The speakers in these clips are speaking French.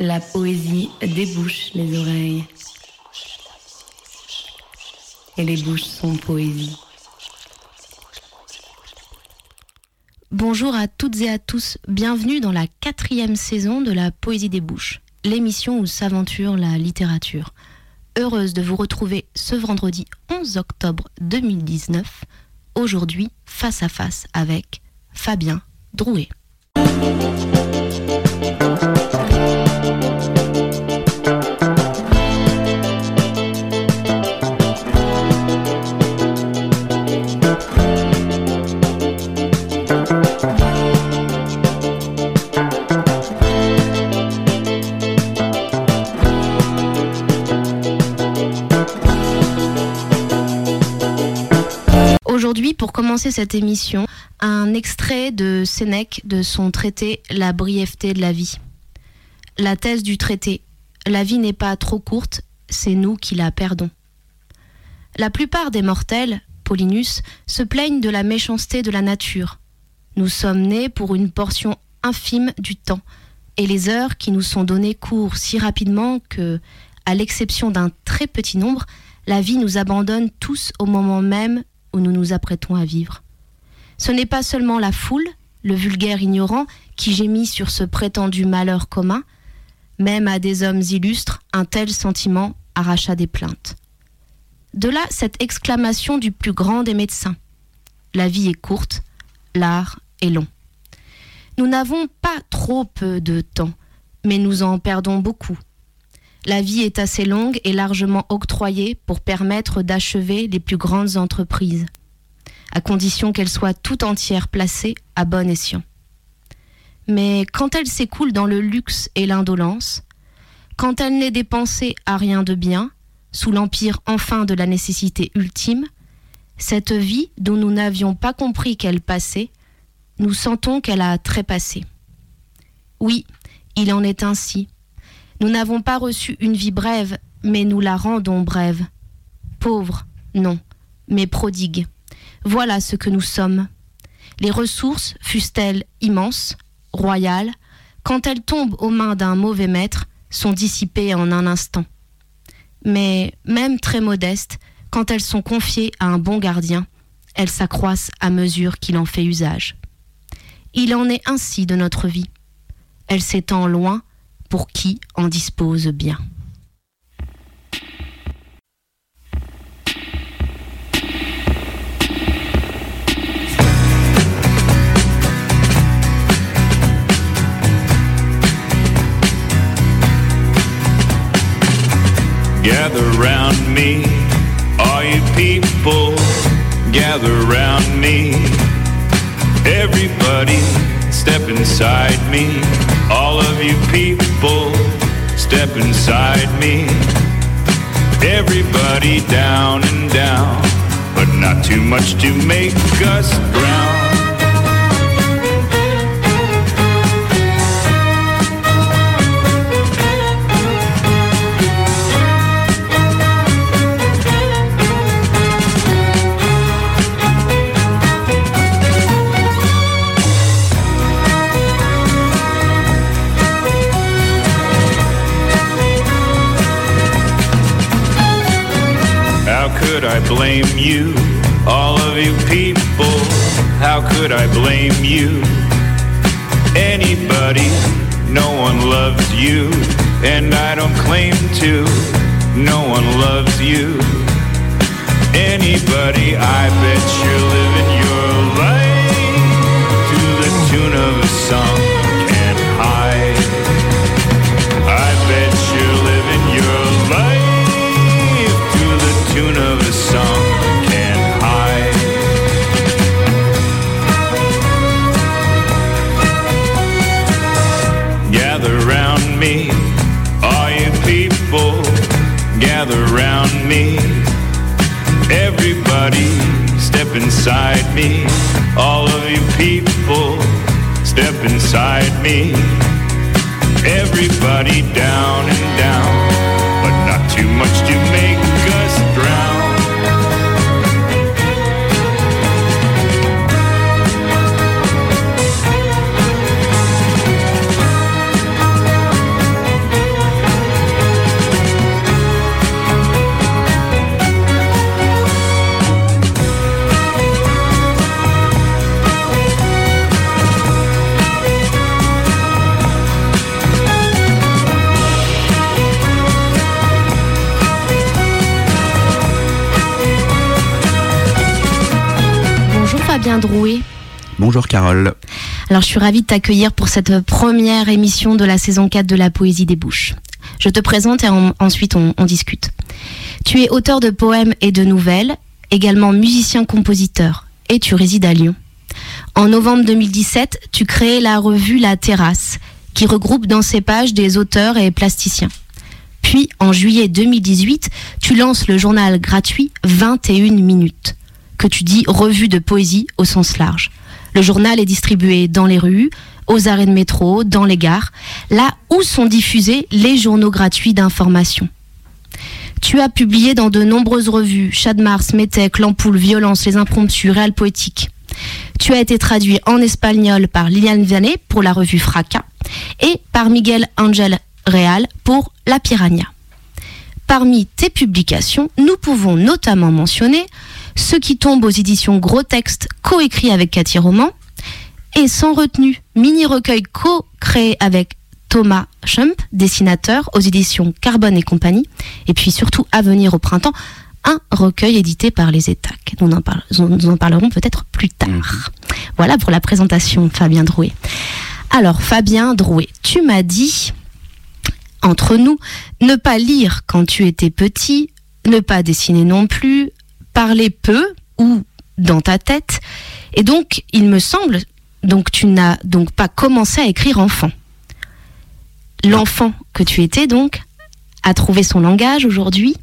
La poésie débouche les oreilles. Et les bouches sont poésie. Bonjour à toutes et à tous, bienvenue dans la quatrième saison de la Poésie des Bouches, l'émission où s'aventure la littérature. Heureuse de vous retrouver ce vendredi 11 octobre 2019, aujourd'hui face à face avec Fabien Drouet. Pour commencer cette émission, un extrait de Sénèque de son traité La brièveté de la vie. La thèse du traité La vie n'est pas trop courte, c'est nous qui la perdons. La plupart des mortels, Paulinus, se plaignent de la méchanceté de la nature. Nous sommes nés pour une portion infime du temps, et les heures qui nous sont données courent si rapidement que, à l'exception d'un très petit nombre, la vie nous abandonne tous au moment même où nous nous apprêtons à vivre. Ce n'est pas seulement la foule, le vulgaire ignorant, qui gémit sur ce prétendu malheur commun, même à des hommes illustres, un tel sentiment arracha des plaintes. De là cette exclamation du plus grand des médecins. La vie est courte, l'art est long. Nous n'avons pas trop peu de temps, mais nous en perdons beaucoup. La vie est assez longue et largement octroyée pour permettre d'achever les plus grandes entreprises, à condition qu'elles soient tout entières placées à bon escient. Mais quand elle s'écoule dans le luxe et l'indolence, quand elle n'est dépensée à rien de bien, sous l'empire enfin de la nécessité ultime, cette vie dont nous n'avions pas compris qu'elle passait, nous sentons qu'elle a trépassé. Oui, il en est ainsi. Nous n'avons pas reçu une vie brève, mais nous la rendons brève. Pauvres, non, mais prodigues. Voilà ce que nous sommes. Les ressources, fussent-elles immenses, royales, quand elles tombent aux mains d'un mauvais maître, sont dissipées en un instant. Mais même très modestes, quand elles sont confiées à un bon gardien, elles s'accroissent à mesure qu'il en fait usage. Il en est ainsi de notre vie. Elle s'étend loin pour qui en dispose bien. Gather round me, all you people, gather round me. Everybody, step inside me. All of you people, step inside me. Everybody down and down, but not too much to make us drown. Blame you? All of you people, how could I blame you? Anybody, no one loves you, and I don't claim to. No one loves you. Anybody, I bet you're living gather round me. Everybody, step inside me. All of you people, step inside me. Everybody down and down, but not too much to Drouet. Bonjour Carole. Alors je suis ravie de t'accueillir pour cette première émission de la saison 4 de la Poésie des Bouches. Je te présente et ensuite on, on discute. Tu es auteur de poèmes et de nouvelles, également musicien-compositeur, et tu résides à Lyon. En novembre 2017, tu crées la revue La Terrasse, qui regroupe dans ses pages des auteurs et plasticiens. Puis, en juillet 2018, tu lances le journal gratuit 21 minutes, que tu dis revue de poésie au sens large. Le journal est distribué dans les rues, aux arrêts de métro, dans les gares, là où sont diffusés les journaux gratuits d'information. Tu as publié dans de nombreuses revues, Chat de Mars, Métèque, L'Ampoule, Violence, Les Impromptus, Réal Poétique. Tu as été traduit en espagnol par Liliane Vianney pour la revue Fracas et par Miguel Angel Real pour La Piranha. Parmi tes publications, nous pouvons notamment mentionner Ce qui tombe aux éditions Gros Texte, coécrit avec Cathy Roman, et Sans retenue, mini-recueil co-créé avec Thomas Schump, dessinateur, aux éditions Carbone et compagnie, et puis surtout à venir au printemps, un recueil édité par les ETAC. Nous en, nous en parlerons peut-être plus tard. Mhm. Voilà pour la présentation, Fabien Drouet. Alors, Fabien Drouet, tu m'as dit, entre nous, ne pas lire quand tu étais petit, ne pas dessiner non plus, parler peu ou dans ta tête. Et donc, il me semble, donc tu n'as donc pas commencé à écrire enfant l'enfant que tu étais donc a trouvé son langage aujourd'hui.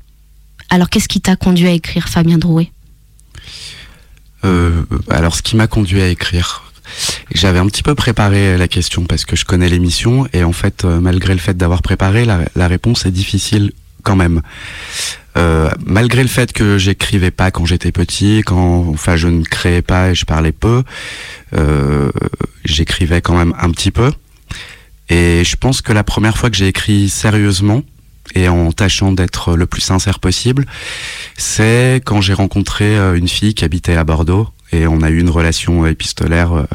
Alors qu'est-ce qui t'a conduit à écrire Fabien Drouet? Euh, Alors ce qui m'a conduit à écrire, j'avais un petit peu préparé la question parce que je connais l'émission et en fait euh, malgré le fait d'avoir préparé, la, réponse est difficile quand même. Euh, malgré le fait que j'écrivais pas quand j'étais petit, quand enfin je ne créais pas et je parlais peu, j'écrivais quand même un petit peu. Et je pense que la première fois que j'ai écrit sérieusement, et en tâchant d'être le plus sincère possible, c'est quand j'ai rencontré euh, une fille qui habitait à Bordeaux et on a eu une relation épistolaire euh,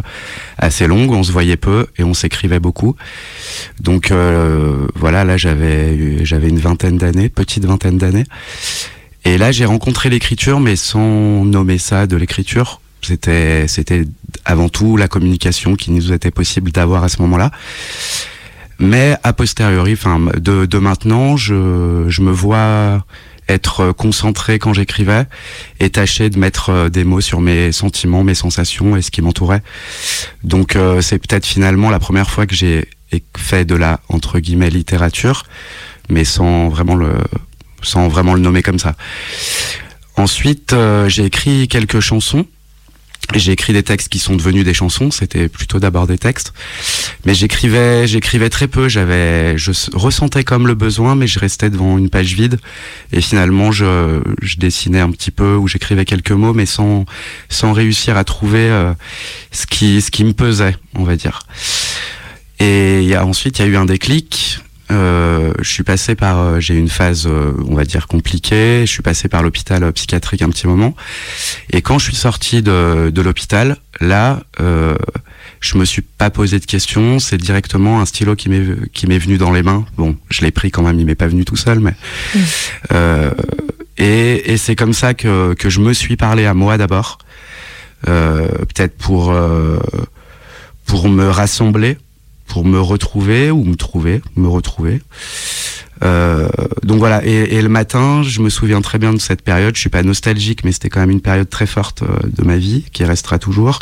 assez longue, on se voyait peu et on s'écrivait beaucoup. Donc euh, voilà, là j'avais j'avais une vingtaine d'années, petite vingtaine d'années. Et là j'ai rencontré l'écriture mais sans nommer ça de l'écriture. C'était c'était avant tout la communication qui nous était possible d'avoir à ce moment-là. Mais a posteriori, enfin de, de maintenant, je, je me vois être concentré quand j'écrivais et tâcher de mettre euh, des mots sur mes sentiments, mes sensations et ce qui m'entourait. Donc euh, c'est peut-être finalement la première fois que j'ai fait de la entre guillemets littérature, mais sans vraiment le sans vraiment le nommer comme ça. Ensuite, euh, j'ai écrit quelques chansons j'ai écrit des textes qui sont devenus des chansons. C'était plutôt d'abord des textes, mais j'écrivais, j'écrivais très peu. J'avais, je ressentais comme le besoin, mais je restais devant une page vide. Et finalement, je, je dessinais un petit peu ou j'écrivais quelques mots, mais sans, sans réussir à trouver euh, ce qui, ce qui me pesait, on va dire. Et il y a, ensuite, il y a eu un déclic. Euh, je suis passé par, euh, j'ai eu une phase, euh, on va dire compliquée. Je suis passé par l'hôpital psychiatrique un petit moment. Et quand je suis sorti de, de l'hôpital, là, je me suis pas posé de questions. C'est directement un stylo qui m'est qui m'est venu dans les mains. Bon, je l'ai pris quand même. Il m'est pas venu tout seul, mais mmh. et, et c'est comme ça que que je me suis parlé à moi d'abord. Peut-être pour pour me rassembler pour me retrouver ou me trouver, me retrouver. Euh, donc voilà, et, le matin, je me souviens très bien de cette période. Je suis pas nostalgique, mais c'était quand même une période très forte euh, de ma vie qui restera toujours.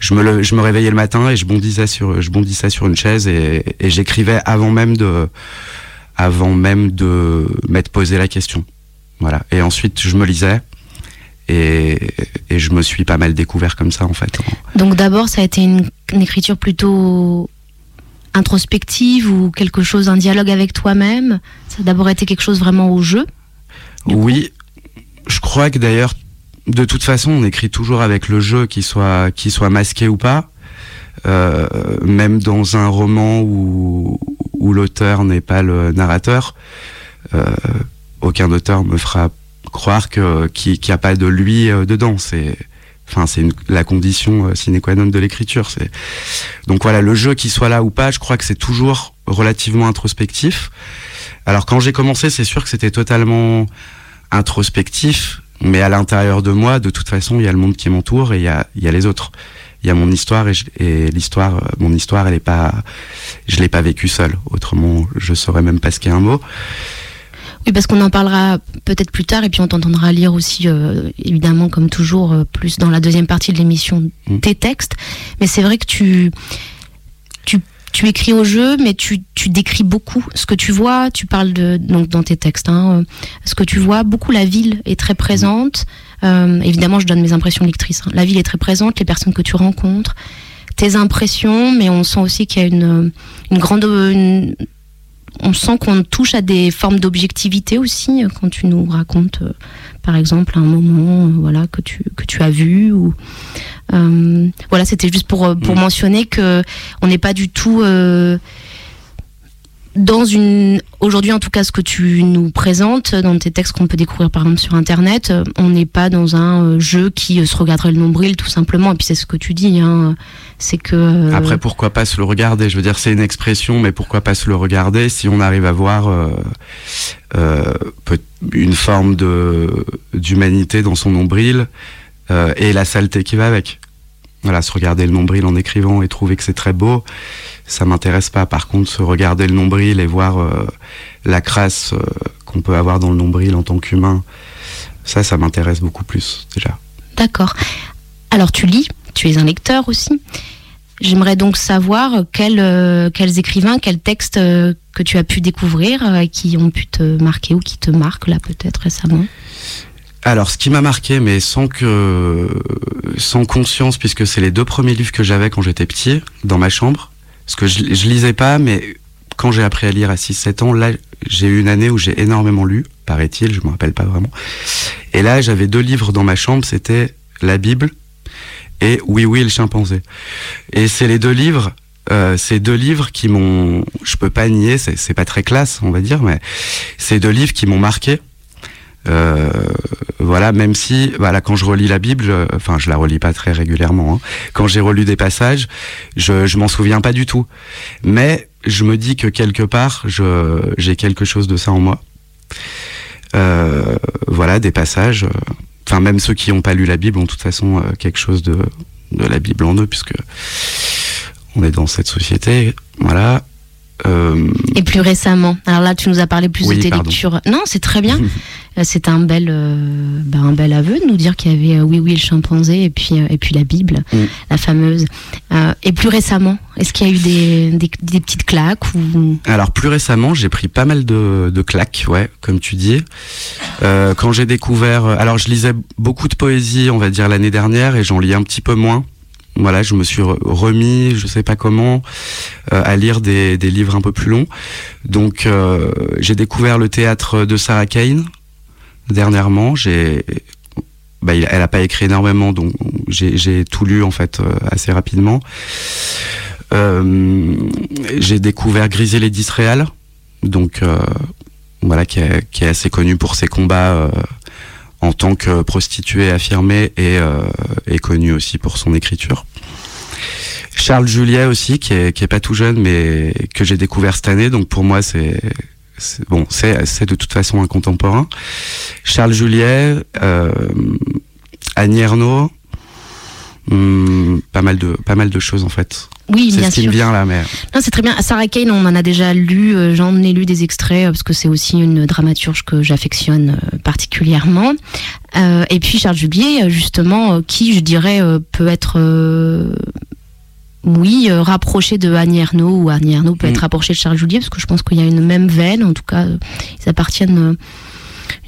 Je me, je me réveillais le matin et je bondissais sur, je bondissais sur une chaise et, j'écrivais avant même de, avant même de m'être posé la question. Voilà. Et ensuite, je me lisais. Et, et, je me suis pas mal découvert comme ça en fait. Donc d'abord ça a été une écriture plutôt introspective ou quelque chose, un dialogue avec toi-même Ça a d'abord été quelque chose vraiment au jeu Oui, je crois que d'ailleurs, de toute façon, on écrit toujours avec le jeu, qu'il soit, qu'il soit masqué ou pas. Euh, même dans un roman où, où l'auteur n'est pas le narrateur, euh, aucun auteur me fera croire que qu'il n'y a pas de lui euh, dedans. C'est Enfin, c'est la condition euh, sine qua non de l'écriture. Donc voilà, le jeu qui soit là ou pas, je crois que c'est toujours relativement introspectif. Alors quand j'ai commencé, c'est sûr que c'était totalement introspectif, Mais à l'intérieur de moi, de toute façon, il y a le monde qui m'entoure et il y a, y a les autres. Il y a mon histoire et, et l'histoire, euh, mon histoire, elle est pas, je l'ai pas vécue seule. Autrement, je saurais même pas ce qu'est un mot. Oui, parce qu'on en parlera peut-être plus tard et puis on t'entendra lire aussi, euh, évidemment, comme toujours, euh, plus dans la deuxième partie de l'émission, Mm. tes textes. Mais c'est vrai que tu, tu, tu écris au jeu, mais tu, tu décris beaucoup ce que tu vois. Tu parles de, donc dans tes textes, hein, euh, ce que tu vois. Beaucoup la ville est très présente. Euh, évidemment, je donne mes impressions de lectrice. hein. La ville est très présente, les personnes que tu rencontres, tes impressions, mais on sent aussi qu'il y a une, une grande. une- on sent qu'on touche à des formes d'objectivité aussi euh, quand tu nous racontes, euh, par exemple, un moment, euh, voilà, que tu que tu as vu ou euh, voilà, c'était juste pour pour Mm. mentionner que on n'est pas du tout aujourd'hui en tout cas ce que tu nous présentes dans tes textes qu'on peut découvrir par exemple sur internet euh, on n'est pas dans un euh, jeu qui euh, se regarderait le nombril tout simplement. Et puis c'est ce que tu dis hein, c'est que Après, pourquoi pas se le regarder? Je veux dire, c'est une expression, mais pourquoi pas se le regarder si on arrive à voir une forme d'humanité dans son nombril et la saleté qui va avec. Voilà, se regarder le nombril en écrivant et trouver que c'est très beau, ça m'intéresse pas. Par contre, se regarder le nombril et voir euh, la crasse euh, qu'on peut avoir dans le nombril en tant qu'humain, ça, ça m'intéresse beaucoup plus déjà. D'accord. Alors tu lis, tu es un lecteur aussi. J'aimerais donc savoir quels, euh, quels écrivains, quels textes que tu as pu découvrir, qui ont pu te marquer ou qui te marquent là peut-être récemment. Alors, ce qui m'a marqué, mais sans que, sans conscience, puisque c'est les deux premiers livres que j'avais quand j'étais petit, dans ma chambre, parce que je, je lisais pas, mais quand j'ai appris à lire à 6-7 ans, là, j'ai eu une année où j'ai énormément lu, paraît-il, je me rappelle pas vraiment. Et là, j'avais deux livres dans ma chambre, c'était la Bible et Oui, oui, le chimpanzé. Et c'est les deux livres, euh, ces deux livres qui m'ont, je peux pas nier, c'est pas très classe, on va dire, mais c'est deux livres qui m'ont marqué. Euh, voilà, même si, voilà, quand je relis la Bible, je- enfin, je la relis pas très régulièrement. hein. Quand j'ai relu des passages, je, je m'en souviens pas du tout. Mais je me dis que quelque part, j'ai quelque chose de ça en moi. Euh, voilà, des passages. euh, Enfin, même ceux qui n'ont pas lu la Bible ont de toute façon euh, quelque chose de, de la Bible en eux, puisque on est dans cette société. Voilà. Euh, Et plus récemment, alors là tu nous as parlé plus Oui, de tes pardon. lectures. Non, c'est très bien. Euh, C'est un bel, euh, bah, un bel aveu de nous dire qu'il y avait euh, Oui, oui, le chimpanzé et puis, et puis la Bible, Mm. la fameuse. Et plus récemment, est-ce qu'il y a eu des, des, des petites claques ou Alors plus récemment, j'ai pris pas mal de, de claques, ouais, comme tu dis. Quand j'ai découvert, alors je lisais beaucoup de poésie, on va dire l'année dernière, et j'en lis un petit peu moins. Voilà, je me suis re- remis, je sais pas comment, euh, à lire des, des livres un peu plus longs. Donc euh, j'ai découvert le théâtre de Sarah Kane dernièrement. J'ai, bah, elle a pas écrit énormément, donc j'ai tout lu en fait euh, assez rapidement. Euh, j'ai découvert Griselé d'Israël, donc euh, voilà, qui est, qui est assez connu pour ses combats euh, en tant que prostituée affirmée et, euh, et connu aussi pour son écriture. Charles Juliet aussi, qui est, qui est pas tout jeune, mais que j'ai découvert cette année, donc pour moi c'est bon, c'est de toute façon un contemporain. Charles Juliet, euh, hum, pas mal de pas mal de choses en fait. Oui, C'est bien ce qui me vient là, mais Non, c'est très bien. Sarah Kane, on en a déjà lu, euh, j'en ai lu des extraits euh, parce que c'est aussi une dramaturge que j'affectionne euh, particulièrement. Euh, et puis Charles Julier, euh, justement, euh, qui, je dirais, euh, peut être, euh, oui, euh, rapproché de Annie Ernaux ou Annie Ernaux peut Mm. être rapproché de Charles Julier parce que je pense qu'il y a une même veine. En tout cas, euh, ils appartiennent.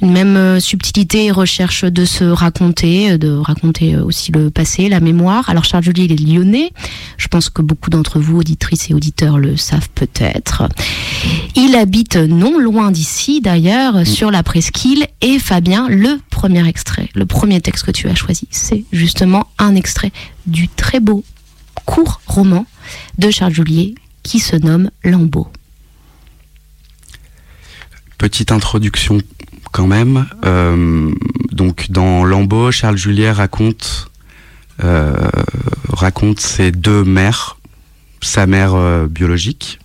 Une même euh, subtilité et recherche de se raconter, euh, de raconter euh, aussi le passé, la mémoire. Alors Charles Julier, il est lyonnais. Je pense que beaucoup d'entre vous, auditrices et auditeurs, le savent peut-être. Il habite non loin d'ici, d'ailleurs, sur la presqu'île. Et Fabien, le premier extrait, le premier texte que tu as choisi, c'est justement un extrait du très beau, court roman de Charles Julier qui se nomme Lambeau. petite introduction quand même. Euh, donc dans Lambeau, Charles Juliet raconte euh, raconte ses deux mères, sa mère euh, biologique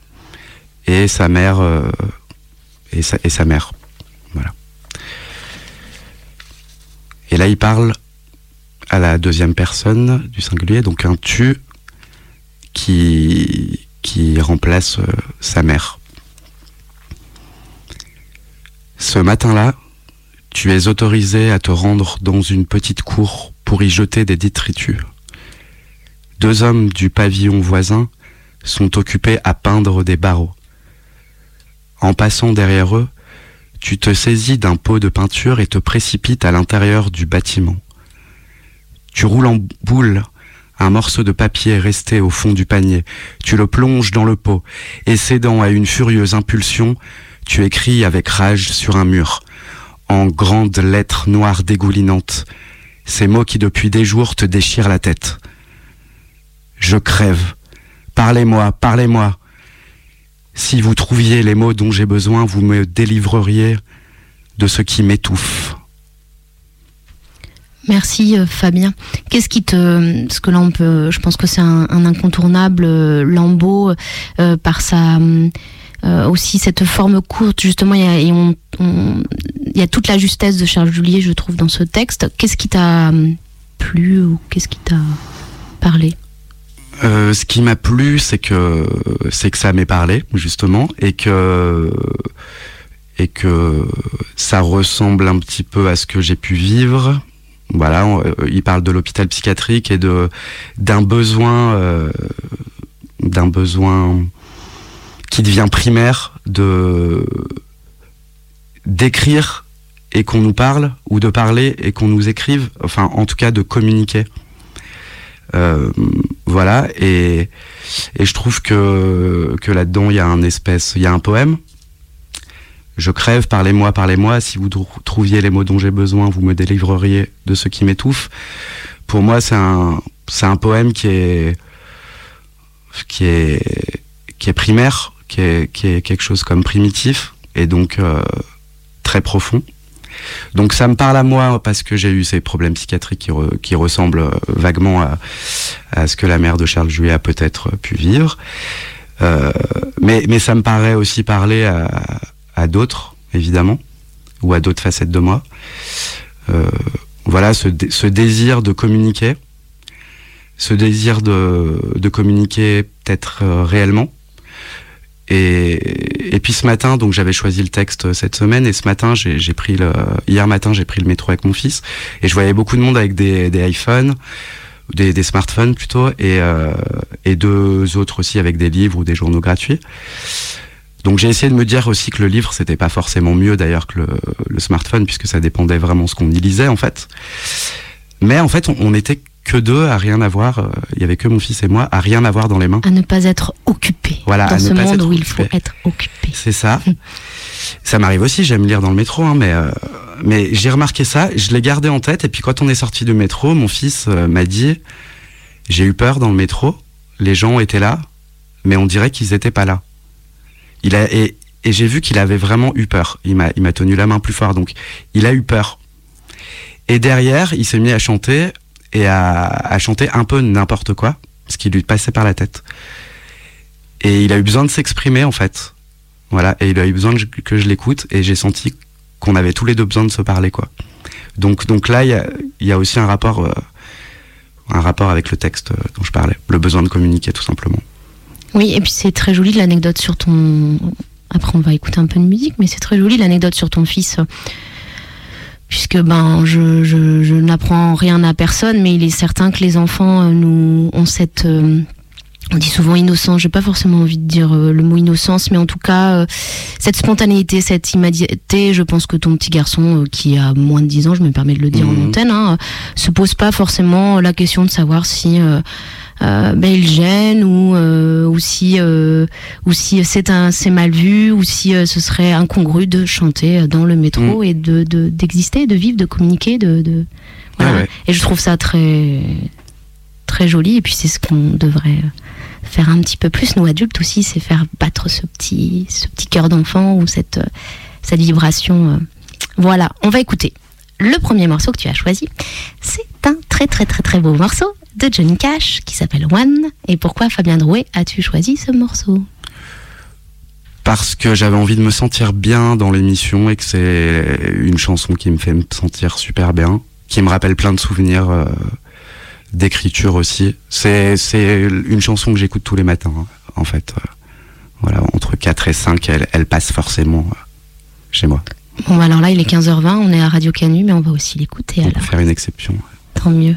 et sa mère et, sa, et sa mère. Voilà. Et là, il parle à la deuxième personne du singulier, donc un tu qui, qui remplace sa mère. Ce matin-là, tu es autorisé à te rendre dans une petite cour pour y jeter des détritus. Deux hommes du pavillon voisin sont occupés à peindre des barreaux. En passant derrière eux, tu te saisis d'un pot de peinture et te précipites à l'intérieur du bâtiment. Tu roules en boule un morceau de papier resté au fond du panier. Tu le plonges dans le pot et cédant à une furieuse impulsion, tu écris avec rage sur un mur, en grandes lettres noires dégoulinantes, ces mots qui depuis des jours te déchirent la tête. Je crève. Parlez-moi, parlez-moi. Si vous trouviez les mots dont j'ai besoin, vous me délivreriez de ce qui m'étouffe. Merci euh, Fabien. Qu'est-ce qui te, parce que peut, je pense que c'est un, incontournable euh, Lambeau euh, par sa euh, aussi cette forme courte justement il y a, toute la justesse de Charles Julier je trouve dans ce texte. Qu'est-ce qui t'a hum, plu ou qu'est-ce qui t'a parlé? Euh, ce qui m'a plu, c'est que c'est que ça m'est parlé justement et que et que ça ressemble un petit peu à ce que j'ai pu vivre. Voilà, euh, il parle de l'hôpital psychiatrique et de d'un besoin euh, d'un besoin qui devient primaire de d'écrire et qu'on nous parle ou de parler et qu'on nous écrive, enfin en tout cas de communiquer. Euh, voilà, et, et je trouve que, que là-dedans, il y a un espèce, il y a un poème. Je crève, parlez-moi, parlez-moi. Si vous trou- trouviez les mots dont j'ai besoin, vous me délivreriez de ce qui m'étouffe. Pour moi, c'est un, c'est un poème qui est, qui est, qui est primaire, qui est, quelque chose comme primitif, et donc euh, très profond. Donc ça me parle à moi parce que j'ai eu ces problèmes psychiatriques qui, re- qui ressemblent euh, vaguement à, ce que la mère de Charles Juillet a peut-être pu vivre. Euh, mais, mais ça me paraît aussi parler à, d'autres, évidemment, ou à d'autres facettes de moi. Euh, voilà, ce, dé- ce désir de communiquer, ce désir de, communiquer peut-être euh, réellement. Et, puis ce matin, donc j'avais choisi le texte cette semaine, et ce matin, j'ai pris le, hier matin, j'ai pris le métro avec mon fils, et je voyais beaucoup de monde avec des, iPhones, des, smartphones plutôt, et, euh, et deux autres aussi avec des livres ou des journaux gratuits. Donc j'ai essayé de me dire aussi que le livre c'était pas forcément mieux d'ailleurs que le, smartphone puisque ça dépendait vraiment ce qu'on y lisait en fait. Mais en fait on était que deux à rien avoir. euh, Il y avait que mon fils et moi à rien avoir dans les mains. À ne pas être occupé Voilà, dans à ne ce pas monde être où il faut être occupé. C'est ça. ça m'arrive aussi, j'aime lire dans le métro, hein, mais, euh, mais j'ai remarqué ça, je l'ai gardé en tête, et puis quand on est sorti du métro, mon fils euh, m'a dit, j'ai eu peur dans le métro, les gens étaient là, mais on dirait qu'ils étaient pas là. Il a, et, et j'ai vu qu'il avait vraiment eu peur. Il m'a, il m'a tenu la main plus fort, donc il a eu peur. Et derrière, il s'est mis à chanter, et à, chanter un peu n'importe quoi, ce qui lui passait par la tête. Et il a eu besoin de s'exprimer, en fait. Voilà, et il a eu besoin que je l'écoute et j'ai senti qu'on avait tous les deux besoin de se parler, quoi. Donc, donc là, il y a, il y a aussi un rapport, euh, un rapport avec le texte euh, dont je parlais, le besoin de communiquer, tout simplement. Oui, et puis c'est très joli l'anecdote sur ton. Après, on va écouter un peu de musique, mais c'est très joli l'anecdote sur ton fils. Puisque ben, je, je, je n'apprends rien à personne, mais il est certain que les enfants euh, nous ont cette. euh, on dit souvent innocence, j'ai pas forcément envie de dire euh, le mot innocence, mais en tout cas, cette spontanéité, cette immédiateté, je pense que ton petit garçon, qui a moins de 10 ans, je me permets de le dire en Mhm. antenne, hein, se pose pas forcément la question de savoir si euh, euh, ben, il gêne ou, euh, ou si, euh, ou si c'est un c'est mal vu ou si euh, ce serait incongru de chanter dans le métro et de de- d'exister, de, vivre, de communiquer, de, de voilà. Ah ouais. Et je trouve ça très très joli et puis c'est ce qu'on devrait faire un petit peu plus nous adultes aussi, c'est faire battre ce petit ce petit cœur d'enfant ou cette euh, cette vibration. Voilà, on va écouter le premier morceau que tu as choisi. C'est un très très très très beau morceau de Johnny Cash qui s'appelle One. Et pourquoi Fabien Drouet as-tu choisi ce morceau? Parce que j'avais envie de me sentir bien dans l'émission et que c'est une chanson qui me fait me sentir super bien. qui me rappelle plein de souvenirs euh, d'écriture aussi. C'est c'est une chanson que j'écoute tous les matins, hein, en fait. Euh, voilà, entre 4 et 5, elle, elle passe forcément euh, chez moi. Bon, bah, alors là, il est 15h20, on est à Radio Canu, mais on va aussi l'écouter alors. faire une exception. Tant mieux.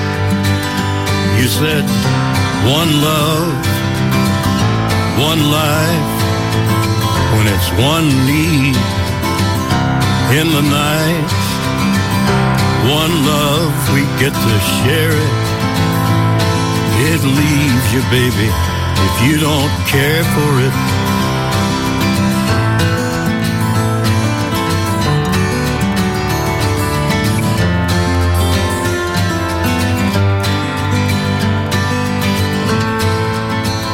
You said one love, one life, when it's one need in the night one love, we get to share it. It leaves you, baby, if you don't care for it.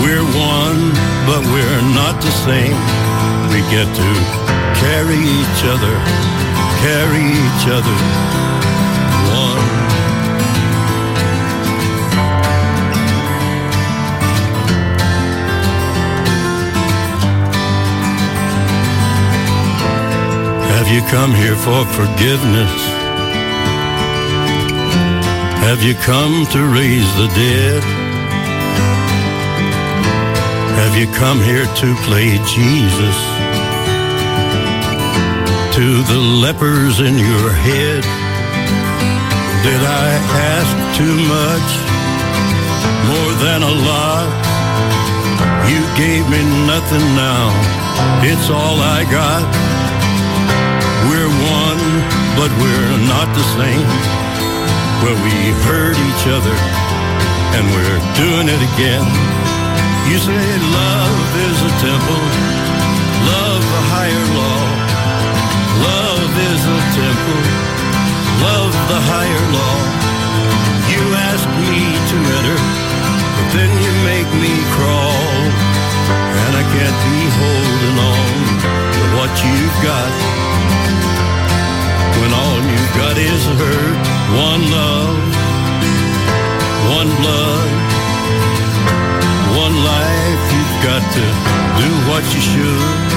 We're one, but we're not the same. We get to carry each other, carry each other one. Have you come here for forgiveness? Have you come to raise the dead? Have you come here to play Jesus? To the lepers in your head? Did I ask too much? More than a lot? You gave me nothing now. It's all I got. We're one, but we're not the same. Well, we hurt each other, and we're doing it again. You say love is a temple, love a higher law. Love is a temple, love the higher law. You ask me to enter, but then you make me crawl. And I can't be holding on to what you've got. When all you've got is hurt, one love, one blood, got to do what you should.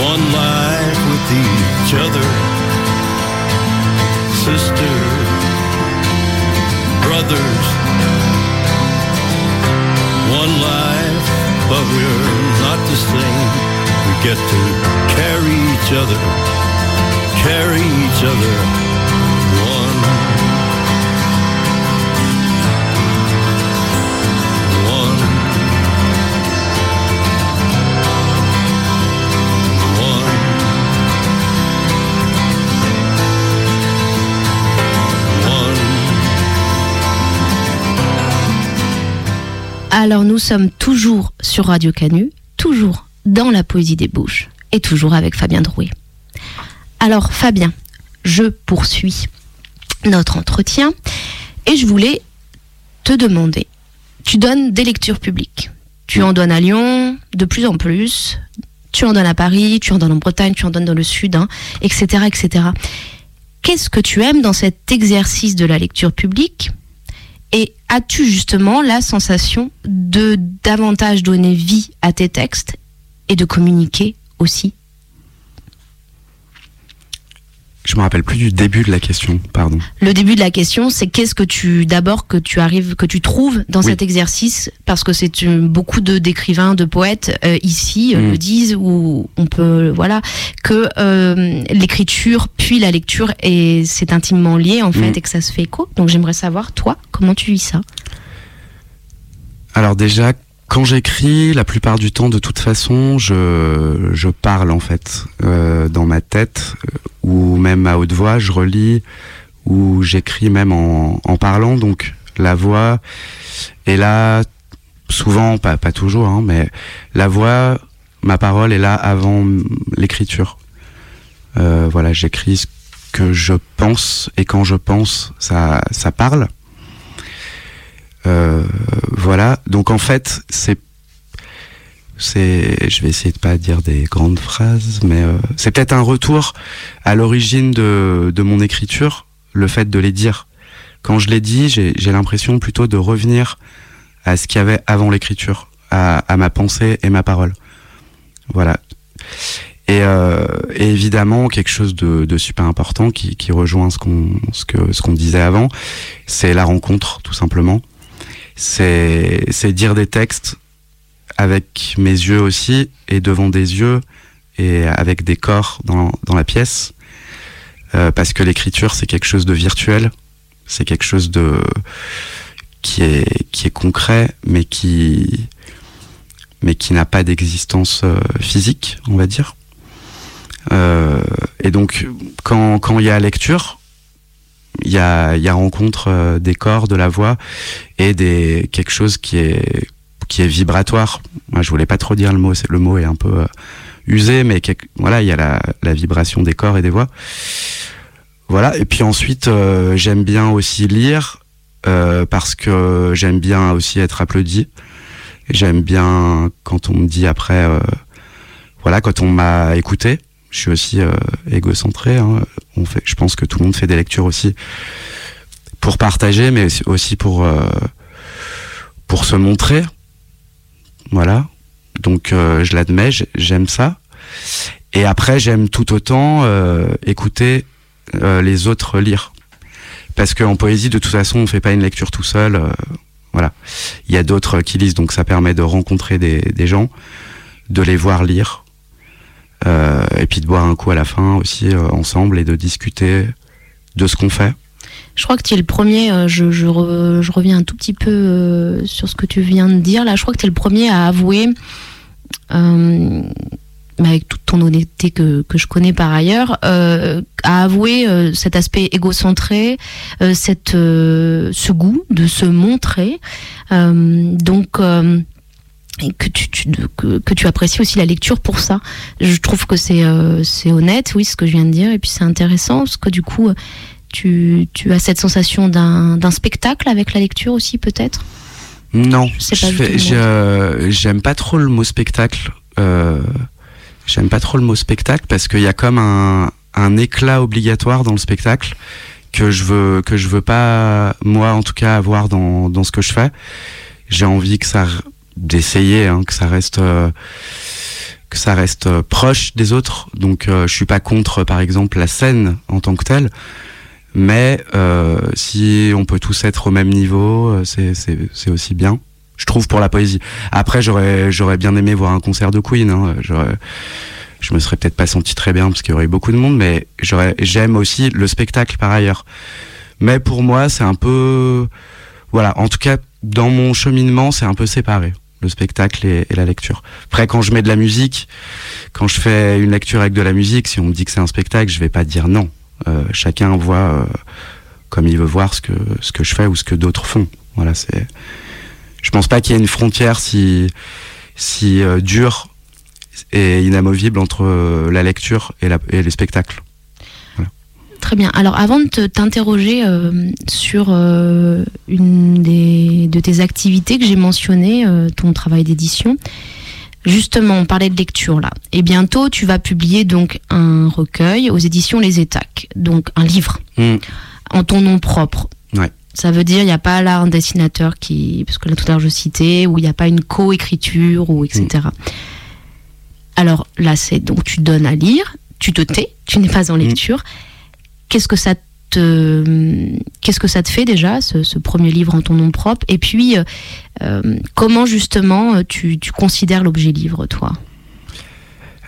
One life with each other, sisters, brothers. One life, but we're not the same. We get to carry each other, carry each other. Alors nous sommes toujours sur Radio Canu, toujours dans la poésie des bouches et toujours avec Fabien Drouet. Alors Fabien, je poursuis notre entretien et je voulais te demander, tu donnes des lectures publiques, tu en donnes à Lyon de plus en plus, tu en donnes à Paris, tu en donnes en Bretagne, tu en donnes dans le Sud, hein, etc., etc. Qu'est-ce que tu aimes dans cet exercice de la lecture publique et as-tu justement la sensation de davantage donner vie à tes textes et de communiquer aussi Je me rappelle plus du début de la question, pardon. Le début de la question, c'est qu'est-ce que tu d'abord que tu arrives, que tu trouves dans Oui. cet exercice, parce que c'est euh, beaucoup de d'écrivains, de poètes euh, ici euh, Mm. le disent, ou on peut voilà que euh, l'écriture puis la lecture et c'est intimement lié en fait Mm. et que ça se fait écho. Donc j'aimerais savoir toi comment tu vis ça? Alors déjà, quand j'écris, la plupart du temps, de toute façon, je, je parle en fait euh, dans ma tête, euh, ou même à haute voix, je relis, ou j'écris même en, en parlant. Donc la voix est là, souvent, pas, pas toujours, hein, mais la voix, ma parole est là avant l'écriture. Euh, voilà, j'écris ce que je pense, et quand je pense, ça, ça parle. Euh, voilà. Donc en fait, c'est c'est je vais essayer de pas dire des grandes phrases mais euh, c'est peut-être un retour à l'origine de, de mon écriture le fait de les dire. Quand je les dis j'ai l'impression plutôt de revenir à ce qu'il y avait avant l'écriture à, à ma pensée et ma parole. Voilà. Et, euh, et évidemment quelque chose de, de super important qui, qui rejoint ce qu'on ce que ce qu'on disait avant c'est la rencontre tout simplement c'est c'est dire des textes avec mes yeux aussi et devant des yeux et avec des corps dans, dans la pièce. Euh, parce que l'écriture c'est quelque chose de virtuel. C'est quelque chose de qui est qui est concret mais qui mais qui n'a pas d'existence euh, physique on va dire. Euh, et donc quand quand il y a lecture il y a y a rencontre euh, des corps de la voix et des quelque chose qui est qui est vibratoire. Moi, je voulais pas trop dire le mot, le mot est un peu euh, usé, mais voilà, il y a la, vibration des corps et des voix. Voilà. Et puis ensuite, euh, j'aime bien aussi lire parce que j'aime bien aussi être applaudi. J'aime bien quand on me dit après, voilà, quand on m'a écouté. Je suis aussi égocentré. Hein. Je pense que tout le monde fait des lectures aussi pour partager, mais aussi- pour euh, pour se montrer. Voilà. Donc euh, je l'admets, j'ai- j'aime ça. Et après, j'aime tout autant euh, écouter les autres lire. Parce qu'en poésie, de toute façon, on fait pas une lecture tout seul. voilà. Il y a d'autres qui lisent, donc ça permet de rencontrer des, gens, de les voir lire, et puis de boire un coup à la fin aussi euh, ensemble et de discuter de ce qu'on fait. Je crois que tu es le premier, euh, je, je, re- je reviens un tout petit peu euh, sur ce que tu viens de dire là, je crois que tu es le premier à avouer, euh, avec toute ton honnêteté que, que je connais par ailleurs, euh, à avouer euh, cet aspect égocentré, euh, cette, euh, ce goût de se montrer. Euh, donc... euh, et que tu, tu- que, que tu apprécies aussi la lecture pour ça. Je trouve que c'est euh, c'est honnête, oui, ce que je viens de dire, et puis c'est intéressant, parce que du coup, tu, tu as cette sensation d'un d'un spectacle avec la lecture aussi, peut-être? Non, je- j'aime pas trop le mot spectacle. Euh, j'aime pas trop le mot spectacle parce qu'il y a comme un, un éclat obligatoire dans le spectacle que je veux que je veux pas moi en tout cas avoir dans, dans ce que je fais. J'ai envie que ça d'essayer hein, que ça reste euh, que ça reste euh, proche des autres. Donc euh, je suis pas contre par exemple la scène en tant que telle. Mais euh, si on peut tous être au même niveau, c'est c'est c'est aussi bien. Je trouve pour la poésie. Après, j'aurais j'aurais bien aimé voir un concert de Queen. Hein. J'aurais- Je me serais peut-être pas senti très bien parce qu'il y aurait eu beaucoup de monde, mais j'aurais j'aime aussi le spectacle par ailleurs. Mais pour moi, c'est un peu voilà. En tout cas, dans mon cheminement, c'est un peu séparé le spectacle et, la lecture. Après, quand je mets de la musique, quand je fais une lecture avec de la musique, si on me dit que c'est un spectacle, je vais pas dire non. Euh, chacun voit euh, comme il veut voir ce que ce que je fais ou ce que d'autres font. Voilà, c'est. Je pense pas qu'il y ait une frontière si si euh, dure et inamovible entre euh, la lecture et, la, et les spectacles. Très bien. Alors, avant de te- t'interroger euh, sur euh, une des, de tes activités que j'ai mentionnées, euh, ton travail d'édition, justement, on parlait de lecture là. Et bientôt, tu vas publier donc un recueil aux éditions Les Étacs, donc un livre Mm. en ton nom propre. Ouais. Ça veut dire il n'y a pas là un dessinateur qui, parce que là tout à l'heure je citais, où il n'y a pas une co-écriture ou etc. Alors là c'est donc tu donnes à lire, tu te tais, tu n'es pas en lecture. Qu'est-ce que ça te, qu'est-ce que ça te fait déjà, ce, ce premier livre en ton nom propre? Et puis, euh, euh, comment justement euh, tu, tu considères l'objet livre, toi?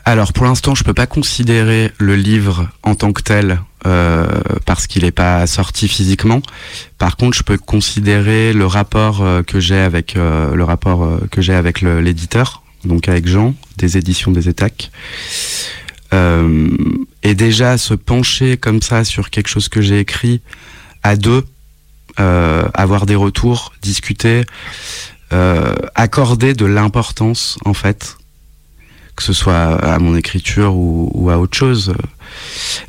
Alors pour l'instant, je peux pas considérer le livre en tant que tel parce qu'il n'est pas sorti physiquement. Par contre, je peux considérer le rapport que j'ai avec le rapport que j'ai avec l'éditeur, donc avec Jean des éditions des Étacs. Euh, et déjà se pencher comme ça sur quelque chose que j'ai écrit à deux, euh, avoir des retours, discuter, euh, accorder de l'importance en fait que ce soit à mon écriture ou, à autre chose,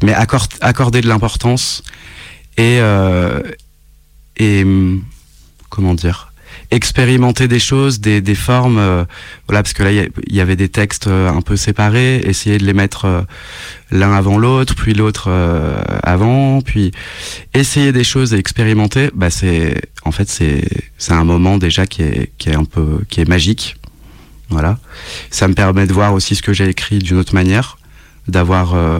mais accor- accorder de l'importance et euh, et hum, comment dire expérimenter des choses, des, des formes, euh, voilà parce que là il y y, avait des textes euh, un peu séparés, essayer de les mettre euh, l'un avant l'autre, puis l'autre euh, avant, puis essayer des choses et expérimenter, bah c'est en fait c'est c'est un moment déjà qui est qui est un peu qui est magique, voilà. Ça me permet de voir aussi ce que j'ai écrit d'une autre manière, d'avoir euh,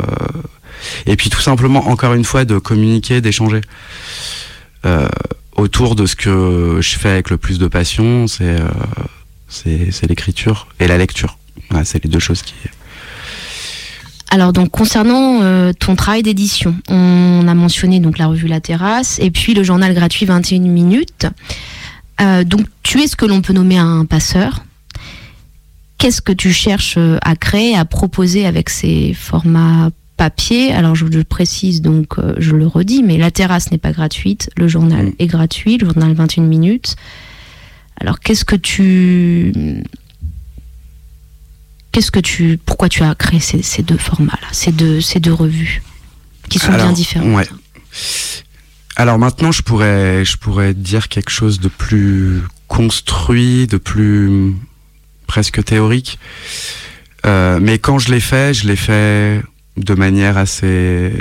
et puis tout simplement encore une fois de communiquer, d'échanger euh, autour de ce que je fais avec le plus de passion, c'est euh, l'écriture et la lecture. C'est les deux choses qui Alors donc concernant euh, ton travail d'édition, on a mentionné donc la revue La Terrasse et puis le journal gratuit 21 minutes. Euh, donc tu es ce que l'on peut nommer un passeur. Qu'est-ce que tu cherches à créer, à proposer avec ces formats papier Alors je le précise donc, euh, je le redis, mais La Terrasse n'est pas gratuite, le journal est gratuit, le journal 21 minutes. Alors qu'est-ce que tu Qu'est-ce que tu, pourquoi tu as créé ces, ces deux formats-là, ces deux, ces deux revues, qui sont bien différentes? Ouais. Alors maintenant, je pourrais, je pourrais dire quelque chose de plus construit, de plus presque théorique. Euh, mais quand je l'ai fait, je l'ai fait de manière assez.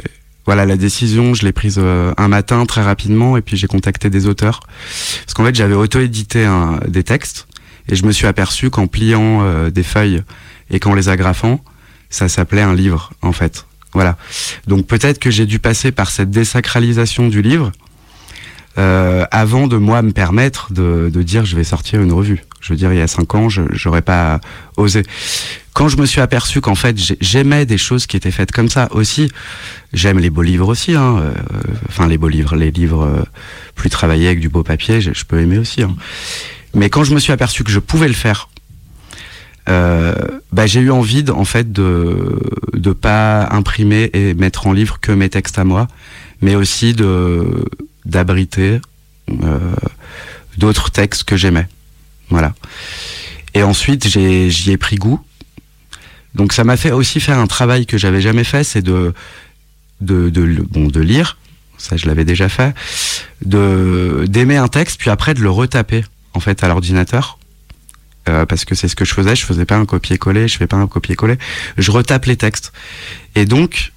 Voilà, la décision, je l'ai prise euh, un matin très rapidement et puis j'ai contacté des auteurs. Parce qu'en fait, j'avais auto-édité des textes et je me suis aperçu qu'en pliant euh, des feuilles et qu'en les agrafant, ça s'appelait un livre, en fait. Voilà. Donc peut-être que j'ai dû passer par cette désacralisation du livre euh, avant de moi me permettre de, de dire je vais sortir une revue. Je veux dire, il y a cinq ans, je j'aurais pas osé. Quand je me suis aperçu qu'en fait j'ai- j'aimais des choses qui étaient faites comme ça aussi, j'aime les beaux livres aussi. Hein, euh, enfin les beaux livres, les livres euh, plus travaillés avec du beau papier, je, je peux aimer aussi. Hein. Mais quand je me suis aperçu que je pouvais le faire, euh, bah, j'ai eu envie de, en fait de de pas imprimer et mettre en livre que mes textes à moi, mais aussi de d'abriter euh, d'autres textes que j'aimais. Voilà. Et ensuite, j'y ai pris goût. Donc ça m'a fait aussi faire un travail que j'avais jamais fait, c'est de lire, ça je l'avais déjà fait, d'aimer un texte puis après de le retaper en fait à l'ordinateur. Euh, parce que c'est ce que je faisais, je faisais pas un copier-coller, je fais pas un copier-coller, je retape les textes. Et donc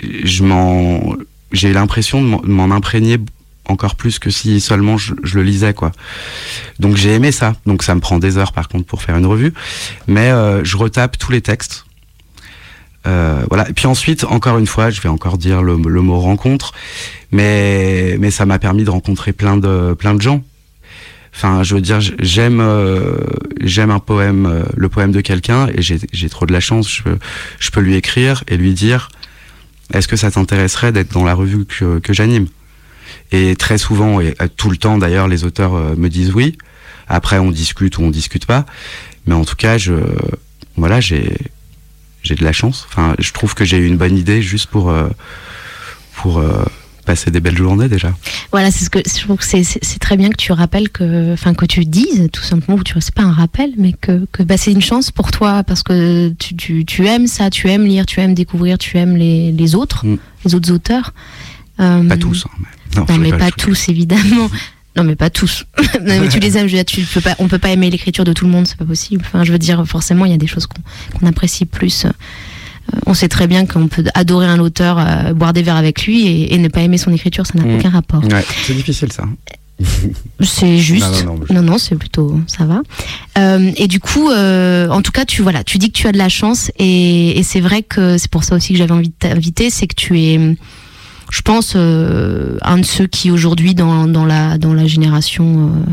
je m'en j'ai l'impression de m'en- imprégner encore plus que si seulement je, le lisais quoi. Donc j'ai aimé ça. Donc ça me prend des heures par contre pour faire une revue, mais euh, je retape tous les textes. Euh, voilà. Et puis ensuite, encore une fois, je vais encore dire le, mot rencontre, mais mais ça m'a permis de rencontrer plein de plein de gens. Enfin, je veux dire, j'aime euh, j'aime un poème, euh, le poème de quelqu'un, et j'ai trop de la chance. Je je peux lui écrire et lui dire est-ce que ça t'intéresserait d'être dans la revue que, que j'anime? Et très souvent, et euh, tout le temps d'ailleurs, les auteurs euh, me disent oui. Après, on discute ou on discute pas. Mais en tout cas, je, voilà, j'ai, j'ai de la chance. Enfin, je trouve que j'ai eu une bonne idée juste pour, euh, pour passer des belles journées déjà. Voilà, c'est ce que je trouve que c'est- très bien que tu rappelles que, enfin que tu dises tout simplement, ou tu c'est pas un rappel, mais que, que bah, c'est une chance pour toi parce que tu, tu, tu aimes ça, tu aimes lire, tu aimes découvrir, tu aimes les, les autres, Mm. les autres auteurs. Euh, Pas tous. hein, mais- Non, je mais pas tous évidemment. Non, mais pas tous. non, mais tu les aimes. Je veux dire, tu peux pas, on peut pas aimer l'écriture de tout le monde, c'est pas possible. Enfin, je veux dire, forcément, il y a des choses qu'on qu'on apprécie plus. Euh, on sait très bien qu'on peut adorer un auteur, euh, boire des verres avec lui et, et ne pas aimer son écriture, ça n'a Mm. aucun rapport. Ouais, c'est difficile ça. C'est juste. Non, non, non, je- non, non, c'est plutôt, ça va. Euh, et du coup, euh, en tout cas, tu voilà, tu dis que tu as de la chance et, et c'est vrai que c'est pour ça aussi que j'avais envie de t'inviter, c'est que tu es, je pense, euh, un de ceux qui aujourd'hui dans, dans, la, dans la génération, euh,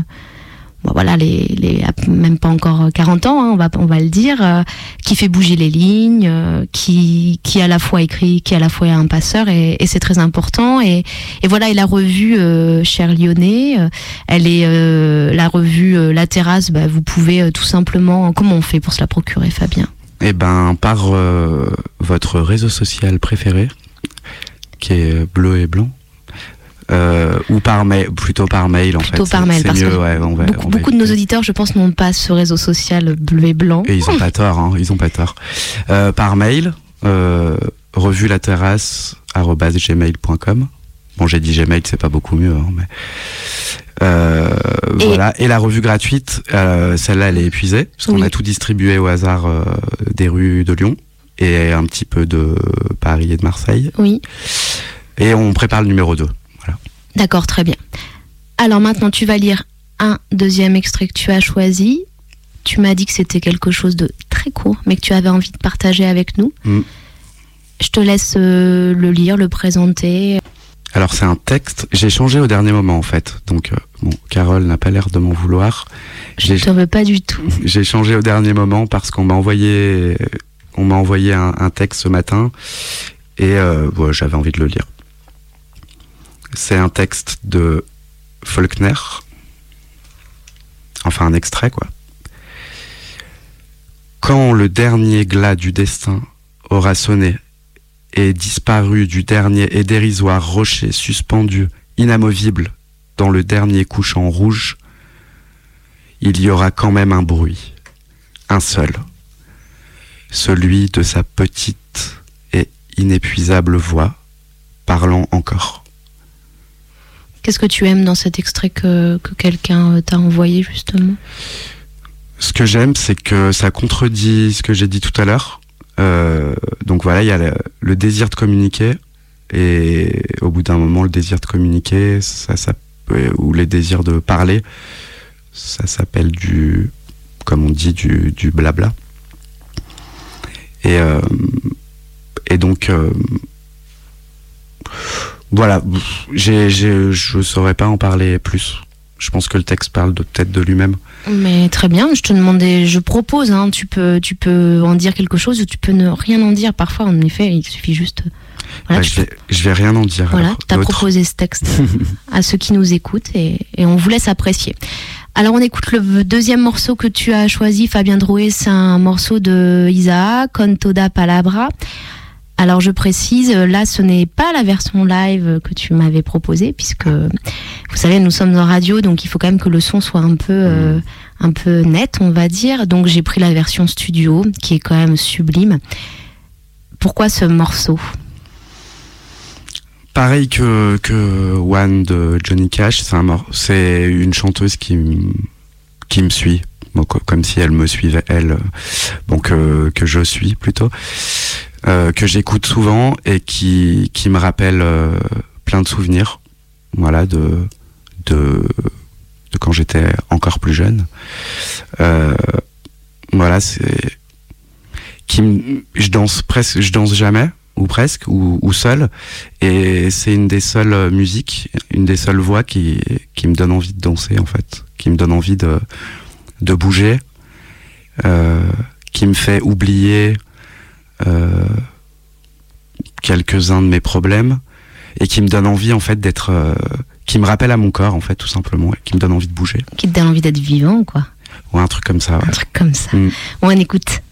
voilà, les, les, même pas encore 40 ans, hein, on, va, on va le dire, euh, qui fait bouger les lignes, euh, qui, qui à la fois écrit, qui à la fois est un passeur, et, c'est très important. Et, et voilà, et la revue euh, Cher Lyonnais, euh, elle est euh, la revue euh, La Terrasse, bah, vous pouvez euh, tout simplement, comment on fait pour se la procurer, Fabien? Eh ben, par euh, votre réseau social préféré, qui est bleu et blanc, euh, ou par mail, plutôt par mail en Plutôt fait. par mail, parce mieux, que ouais, on va- Beaucoup, on va beaucoup de nos auditeurs, je pense, n'ont pas ce réseau social bleu et blanc. Et ils ont pas tort, hein, ils ont pas tort. Euh, par mail, euh, revue la terrasse gmail.com. Bon, j'ai dit Gmail, c'est pas beaucoup mieux, hein, mais euh, Et- voilà. Et la revue gratuite, euh, celle-là, elle est épuisée parce qu'on Oui. a tout distribué au hasard euh, des rues de Lyon et un petit peu de Paris et de Marseille. Oui, Et on prépare le numéro 2. D'accord, très bien. Alors maintenant, tu vas lire un deuxième extrait que tu as choisi. Tu m'as dit que c'était quelque chose de très court, mais que tu avais envie de partager avec nous. Mm. Je te laisse euh, le lire, le présenter. Alors c'est un texte, j'ai changé au dernier moment en fait. Donc euh, bon, Carole n'a pas l'air de m'en vouloir. Je ne t'en veux pas du tout. J'ai changé au dernier moment parce qu'on m'a envoyé, on m'a envoyé un, un texte ce matin et euh, ouais, j'avais envie de le lire. C'est un texte de Faulkner, enfin un extrait quoi. Quand le dernier glas du destin aura sonné et disparu du dernier et dérisoire rocher suspendu, inamovible, dans le dernier couchant rouge, il y aura quand même un bruit, un seul, celui de sa petite et inépuisable voix, parlant encore. Qu'est-ce que tu aimes dans cet extrait que, que quelqu'un euh, t'a envoyé justement? Ce que j'aime, c'est que ça contredit ce que j'ai dit tout à l'heure. Euh, donc voilà, il y a le, désir de communiquer, et au bout d'un moment, le désir de communiquer, ça, ou les désirs de parler, ça s'appelle du, comme on dit, du, du blabla. Et, euh, et donc, euh, voilà, j'ai, j'ai, je saurais pas en parler plus. Je pense que le texte parle de, peut-être de lui-même. Mais très bien, je te demandais, je propose, hein, tu, peux, tu peux en dire quelque chose ou tu peux ne rien en dire. Parfois, en effet, il suffit juste. Voilà, Bah, je, vais, je vais rien en dire. Voilà, tu as proposé ce texte à ceux qui nous écoutent et, et on vous laisse apprécier. Alors on écoute le deuxième morceau que tu as choisi, Fabien Drouet, c'est un morceau de Isaac, Con Toda Palabra. Alors je précise, là ce n'est pas la version live que tu m'avais proposée, puisque vous savez nous sommes en radio, donc il faut quand même que le son soit un peu, euh, un peu net, on va dire. Donc j'ai pris la version studio, qui est quand même sublime. Pourquoi ce morceau? Pareil que, que One de Johnny Cash, c'est un c'est une chanteuse qui, me suit. Co- comme si elle me suivait, elle, euh, bon, que, que je suis plutôt, euh, que j'écoute souvent et qui, qui me rappelle euh, plein de souvenirs, voilà, de, de, de quand j'étais encore plus jeune. Euh, voilà, c'est qui me- je danse presque, je danse jamais ou presque ou, ou seul. Et c'est une des seules musiques, une des seules voix qui, qui me donne envie de danser en fait, qui me donne envie de, de bouger, euh, qui me fait oublier quelques-uns de mes problèmes et qui me donne envie en fait d'être, euh, qui me rappelle à mon corps en fait tout simplement, et qui me donne envie de bouger Qui te donne envie d'être vivant, quoi ou un truc comme ça. ouais. Un truc comme ça. Mm. On écoute.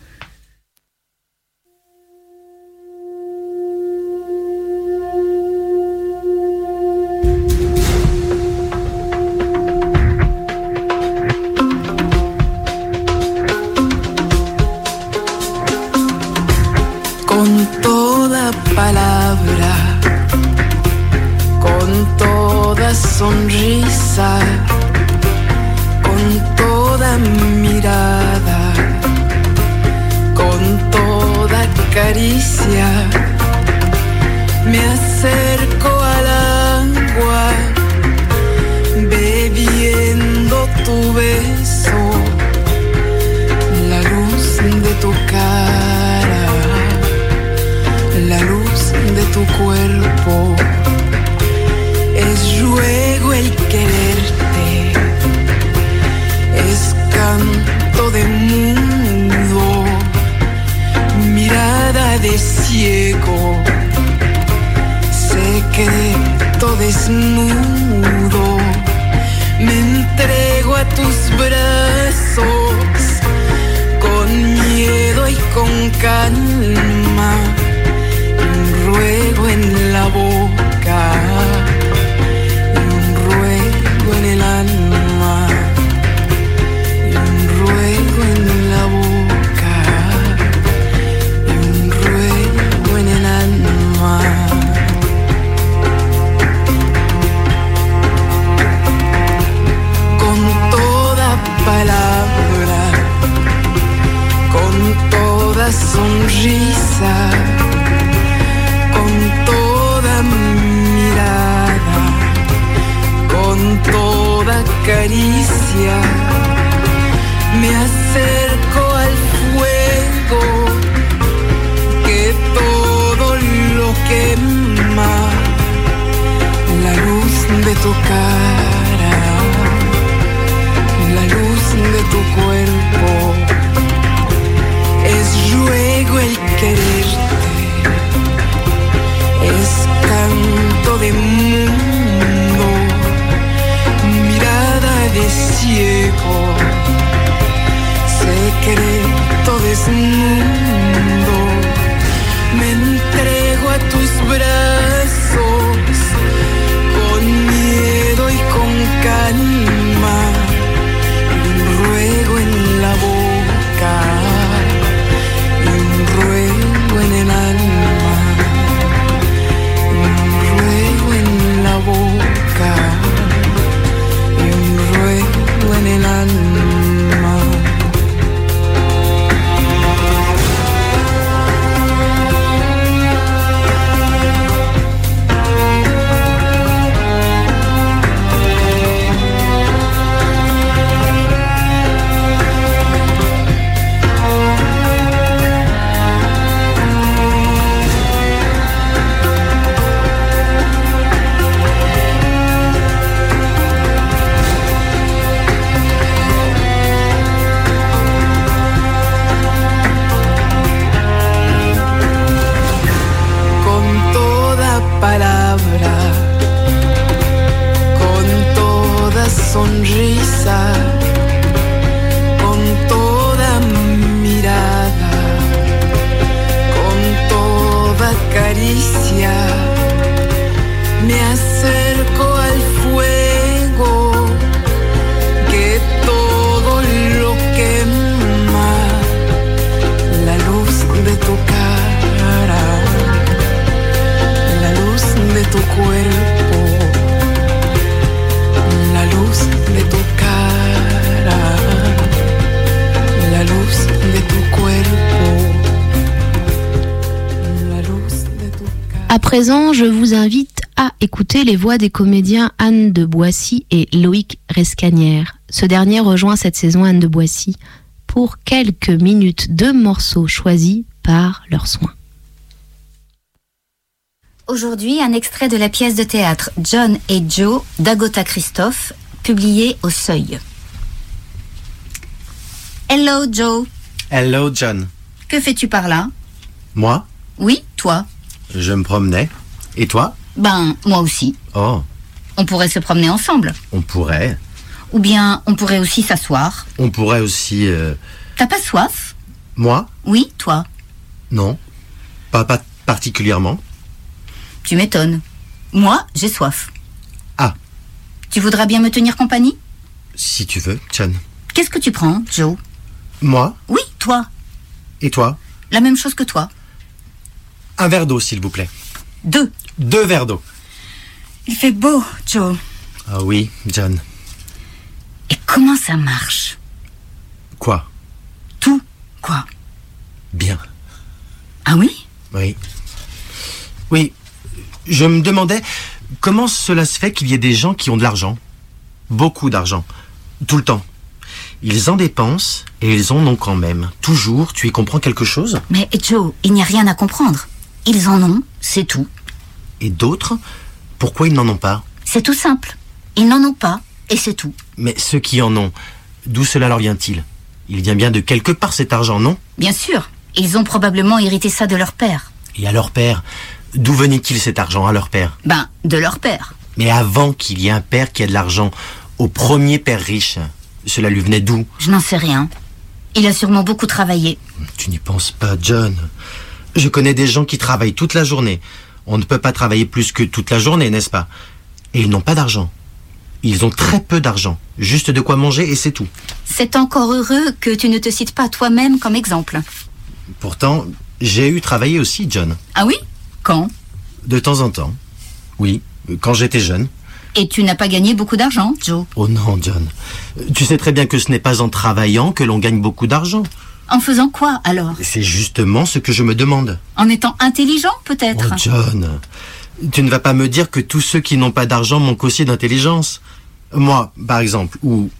la luz de tu cuerpo. Es ruego el quererte, es canto de mundo, mirada de ciego, secreto desnudo. Me entrego a tus brazos. 感 les voix des comédiens Anne de Boissy et Loïc Rescanière. Ce dernier rejoint cette saison Anne de Boissy pour quelques minutes de morceaux choisis par leurs soins. Aujourd'hui, un extrait de la pièce de théâtre John et Joe d'Agota Christophe, publiée au Seuil. Hello Joe, Hello John. que fais-tu par là? Moi, Oui, toi je me promenais. Et toi? Ben, moi aussi. Oh, On pourrait se promener ensemble. on pourrait. Ou bien, on pourrait aussi s'asseoir. On pourrait aussi... euh, T'as pas soif? Moi? Oui, toi. Non. Pas, pas particulièrement. Tu m'étonnes. Moi, j'ai soif. Ah. Tu voudras bien me tenir compagnie? Si tu veux, John. Qu'est-ce que tu prends, Joe? Moi? Oui, toi. Et toi? La même chose que toi. Un verre d'eau, s'il vous plaît. Deux. Deux verres d'eau. Il fait beau, Joe. Ah oui, John. Et comment ça marche? Quoi? Tout, quoi Bien. Ah oui? Oui. Oui. Je me demandais comment cela se fait qu'il y ait des gens qui ont de l'argent. Beaucoup d'argent. Tout le temps. Ils en dépensent et ils en ont quand même. Toujours, tu y comprends quelque chose? Mais Joe, il n'y a rien à comprendre. Ils en ont, c'est tout. Et d'autres Pourquoi ils n'en ont pas C'est tout simple. Ils n'en ont pas, et c'est tout. Mais ceux qui en ont, d'où cela leur vient-il Il vient bien de quelque part cet argent, non Bien sûr, ils ont probablement hérité ça de leur père. Et à leur père D'où venait-il cet argent à leur père Ben, de leur père. Mais avant qu'il y ait un père qui a de l'argent, au premier père riche, cela lui venait d'où Je n'en sais rien. Il a sûrement beaucoup travaillé. Tu n'y penses pas, John. Je connais des gens qui travaillent toute la journée. On ne peut pas travailler plus que toute la journée, n'est-ce pas? Et ils n'ont pas d'argent. Ils ont très peu d'argent. Juste de quoi manger et c'est tout. C'est encore heureux que tu ne te cites pas toi-même comme exemple. Pourtant, j'ai eu travaillé aussi, John. Ah oui? Quand? De temps en temps. Oui, quand j'étais jeune. Et tu n'as pas gagné beaucoup d'argent, Joe? Oh non, John. Tu sais très bien que ce n'est pas en travaillant que l'on gagne beaucoup d'argent. En faisant quoi alors? C'est justement ce que je me demande. En étant intelligent peut-être? Oh, John. Tu ne vas pas me dire que tous ceux qui n'ont pas d'argent manquent aussi d'intelligence. Moi, par exemple, ou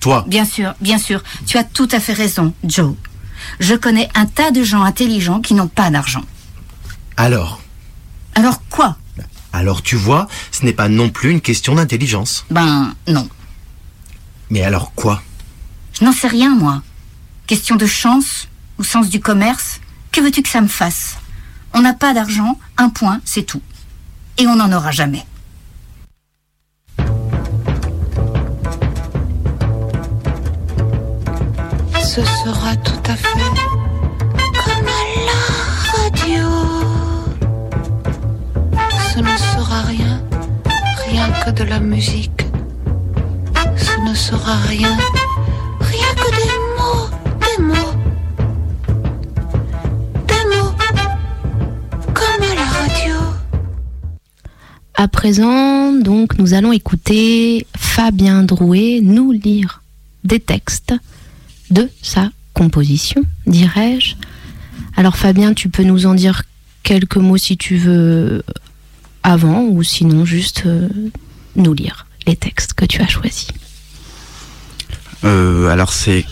toi. Bien sûr, bien sûr. Tu as tout à fait raison, Joe. Je connais un tas de gens intelligents qui n'ont pas d'argent. Alors? Alors quoi? Alors tu vois, ce n'est pas non plus une question d'intelligence. Ben non. Mais alors quoi? Je n'en sais rien, moi. Question de chance ou sens du commerce Que veux-tu que ça me fasse? On n'a pas d'argent, un point, c'est tout. Et on n'en aura jamais. Ce sera tout à fait comme à la radio. Ce ne sera rien, rien que de la musique. Ce ne sera rien, rien radio. À présent, donc, nous allons écouter Fabien Drouet nous lire des textes de sa composition, dirais-je. Alors Fabien, tu peux nous en dire quelques mots si tu veux avant ou sinon juste euh, nous lire les textes que tu as choisis. Euh, alors c'est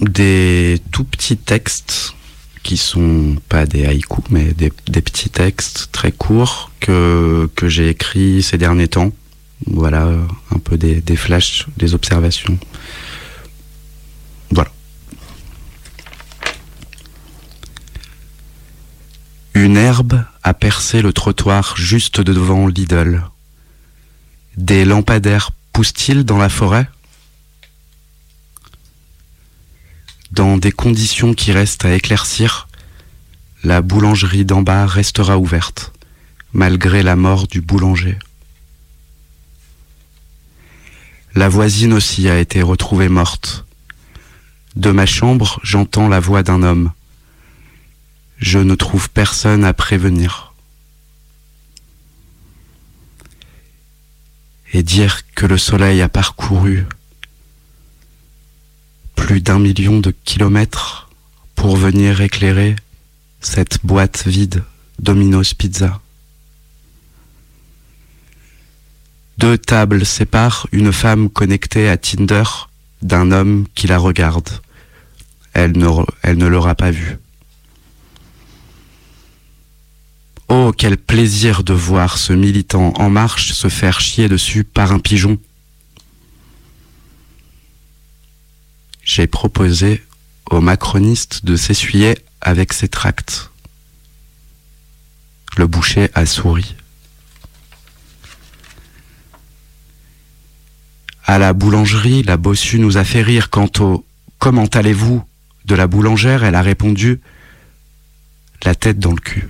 des tout petits textes qui sont pas des haïkus, mais des, petits textes très courts que, que j'ai écrits ces derniers temps. Voilà, un peu des, des flashs, des observations. Voilà. Une herbe a percé le trottoir juste devant Lidl. Des lampadaires poussent-ils dans la forêt? Dans des conditions qui restent à éclaircir, la boulangerie d'en bas restera ouverte, malgré la mort du boulanger. La voisine aussi a été retrouvée morte. De ma chambre, j'entends la voix d'un homme. Je ne trouve personne à prévenir. Et dire que le soleil a parcouru plus d'un million de kilomètres pour venir éclairer cette boîte vide Domino's Pizza. Deux tables séparent une femme connectée à Tinder d'un homme qui la regarde. Elle ne, l'aura pas vu. Oh, quel plaisir de voir ce militant en marche se faire chier dessus par un pigeon. J'ai proposé aux macronistes de s'essuyer avec ses tracts. Le boucher a souri. À la boulangerie, la bossue nous a fait rire quant au Comment allez-vous? de la boulangère, elle a répondu La tête dans le cul.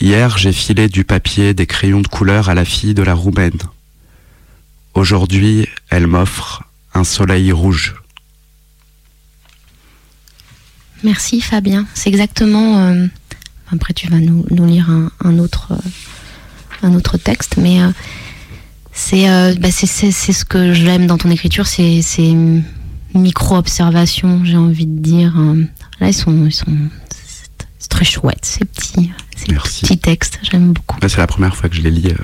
Hier, j'ai filé du papier, des crayons de couleur à la fille de la roumaine. Aujourd'hui, elle m'offre un soleil rouge. Merci Fabien. C'est exactement. euh, après, tu vas nous, nous lire un, un autre, euh, un autre texte, mais euh, c'est euh, bah, ce que j'aime dans ton écriture, c'est ces micro-observations, j'ai envie de dire. euh. Là, ils sont. Ils sont c'est- très chouette, ces petits, ces Merci. petits textes. J'aime beaucoup. C'est la première fois que je les lis.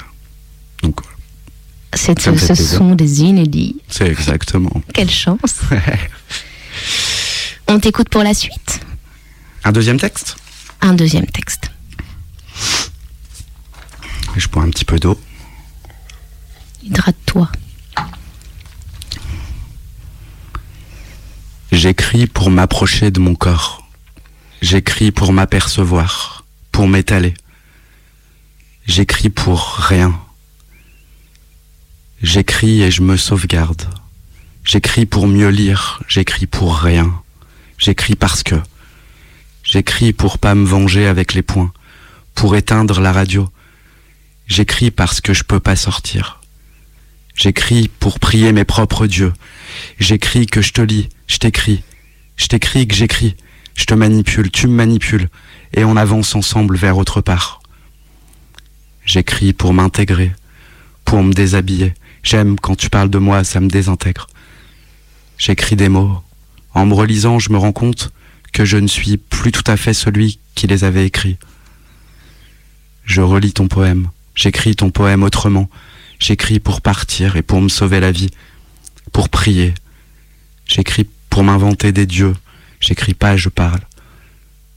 Donc, voilà. C'est- Ça me fait ce plaisir. sont des inédits. c'est exactement. Quelle chance. On t'écoute pour la suite. Un deuxième texte? Un deuxième texte. Je bois un petit peu d'eau. Hydrate-toi. J'écris pour m'approcher de mon corps. J'écris pour m'apercevoir, pour m'étaler. J'écris pour rien. J'écris et je me sauvegarde. J'écris pour mieux lire, j'écris pour rien. J'écris parce que. J'écris pour pas me venger avec les poings, pour éteindre la radio. J'écris parce que je peux pas sortir. J'écris pour prier mes propres dieux. J'écris que je te lis, je t'écris. Je t'écris que j'écris. Je te manipule, tu me manipules. Et on avance ensemble vers autre part. J'écris pour m'intégrer, pour me déshabiller. J'aime quand tu parles de moi, ça me désintègre. J'écris des mots. En me relisant, je me rends compte que je ne suis plus tout à fait celui qui les avait écrits. Je relis ton poème. J'écris ton poème autrement. J'écris pour partir et pour me sauver la vie, pour prier. J'écris pour m'inventer des dieux. J'écris pas, je parle.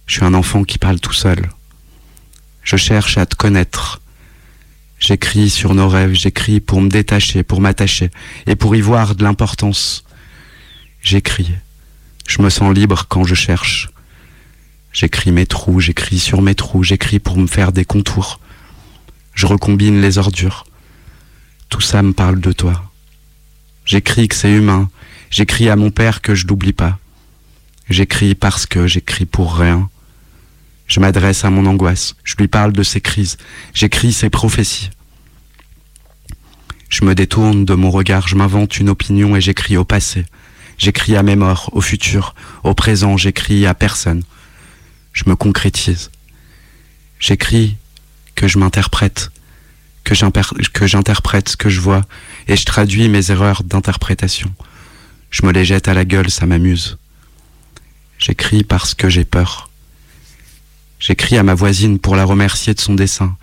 Je suis un enfant qui parle tout seul. Je cherche à te connaître. J'écris sur nos rêves, j'écris pour me détacher, pour m'attacher et pour y voir de l'importance. J'écris. Je me sens libre quand je cherche. J'écris mes trous, j'écris sur mes trous, j'écris pour me faire des contours. Je recombine les ordures. Tout ça me parle de toi. J'écris que c'est humain. J'écris à mon père que je n'oublie pas. J'écris parce que j'écris pour rien. Je m'adresse à mon angoisse. Je lui parle de ses crises. J'écris ses prophéties. Je me détourne de mon regard. Je m'invente une opinion et j'écris au passé. J'écris à mes morts, au futur, au présent. J'écris à personne. Je me concrétise. J'écris que je m'interprète, que j'interprète ce que je vois et je traduis mes erreurs d'interprétation. Je me les jette à la gueule, ça m'amuse. J'écris parce que j'ai peur. J'écris à ma voisine pour la remercier de son dessin.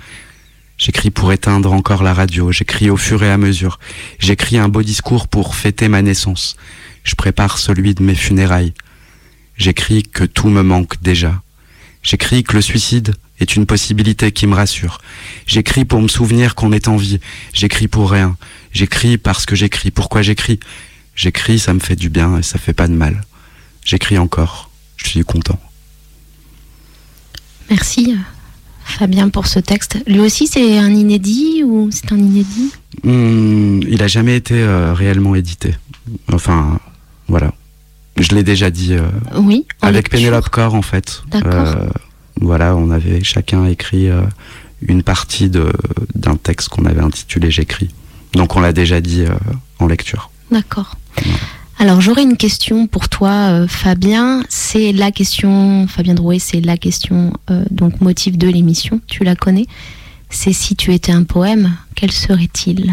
J'écris pour éteindre encore la radio. J'écris au fur et à mesure. J'écris un beau discours pour fêter ma naissance. Je prépare celui de mes funérailles. J'écris que tout me manque déjà. J'écris que le suicide est une possibilité qui me rassure. J'écris pour me souvenir qu'on est en vie. J'écris pour rien. J'écris parce que j'écris. Pourquoi j'écris? J'écris, ça me fait du bien et ça fait pas de mal. J'écris encore. Je suis content. Merci Fabien pour ce texte. Lui aussi, c'est un inédit ou c'est un inédit? Hmm, Il a jamais été euh, réellement édité. Enfin, voilà. Je l'ai déjà dit. Euh, oui. Avec Pénélope Corps, en fait. Euh, voilà, on avait chacun écrit une partie d'un texte qu'on avait intitulé J'écris. Donc on l'a déjà dit en lecture. D'accord. Alors j'aurais une question pour toi, euh, Fabien. C'est la question, Fabien Drouet, c'est la question euh, donc motif de l'émission. Tu la connais. C'est si tu étais un poème, quel serait-il?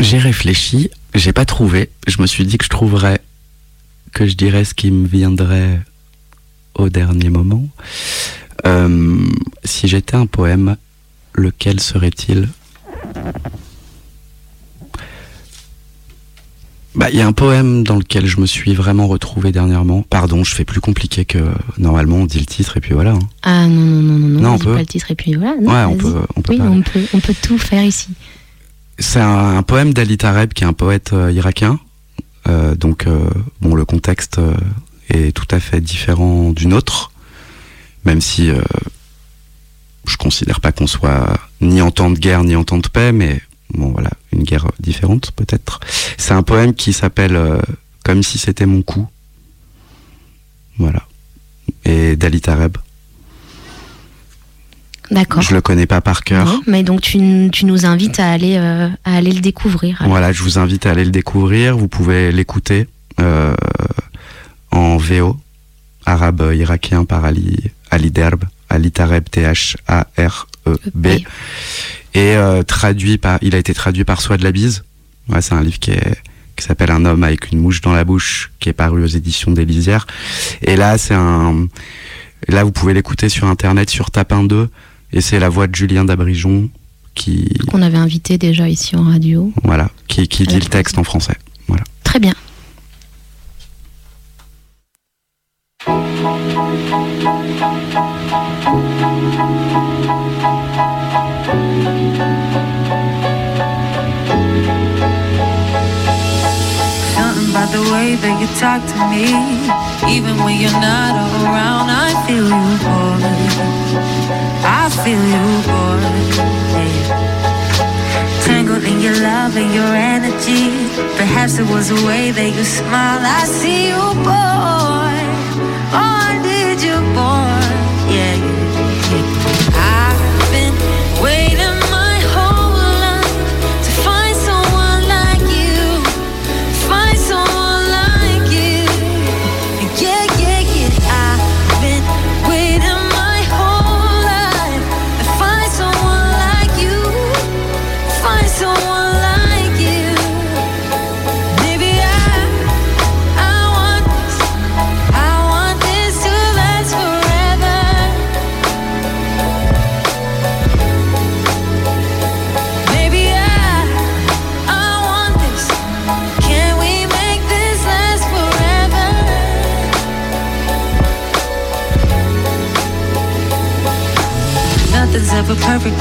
J'ai réfléchi, j'ai pas trouvé. Je me suis dit que je trouverais, que je dirais ce qui me viendrait au dernier moment. Euh, si j'étais un poème, lequel serait-il? Bah, il y a un poème dans lequel je me suis vraiment retrouvé dernièrement. Pardon, je fais plus compliqué que normalement on dit le titre et puis voilà. Hein. Ah non non non non, non on, peut. pas le titre et puis voilà. ouais, on peut, on peut. Oui, on peut, on peut tout faire ici. C'est un, poème d'Ali Tareb qui est un poète euh, irakien. Euh, donc euh, bon, le contexte est tout à fait différent du nôtre, même si je considère pas qu'on soit ni en temps de guerre ni en temps de paix, mais bon voilà, une guerre différente peut-être. C'est un poème qui s'appelle euh, Comme si c'était mon coup. Voilà. Et d'Ali Tareb. D'accord. Je le connais pas par cœur. mais donc tu, nous invites à aller, euh, à aller le découvrir. Voilà, je vous invite à aller le découvrir. Vous pouvez l'écouter euh, en VO, arabe irakien par Ali, Ali Derb, Ali Tareb, T-H-A-R-E-B. Et euh, traduit par, il a été traduit par Soi de la Bise. Ouais, c'est un livre qui est qui s'appelle Un homme avec une mouche dans la bouche, qui est paru aux éditions des Lisières. Et là, c'est un, là, vous pouvez l'écouter sur internet, sur Tapin 2, et c'est la voix de Julien Dabrijon qui. Qu'on avait invité déjà ici en radio. Voilà, qui, qui dit le texte en français. Voilà. Très bien. Talk to me. Even when you're not around, I feel you, boy. I feel you, boy. Tangled in your love and your energy. Perhaps it was the way that you smile. I see you, boy. Oh, I need you, boy. Yeah, yeah. I've been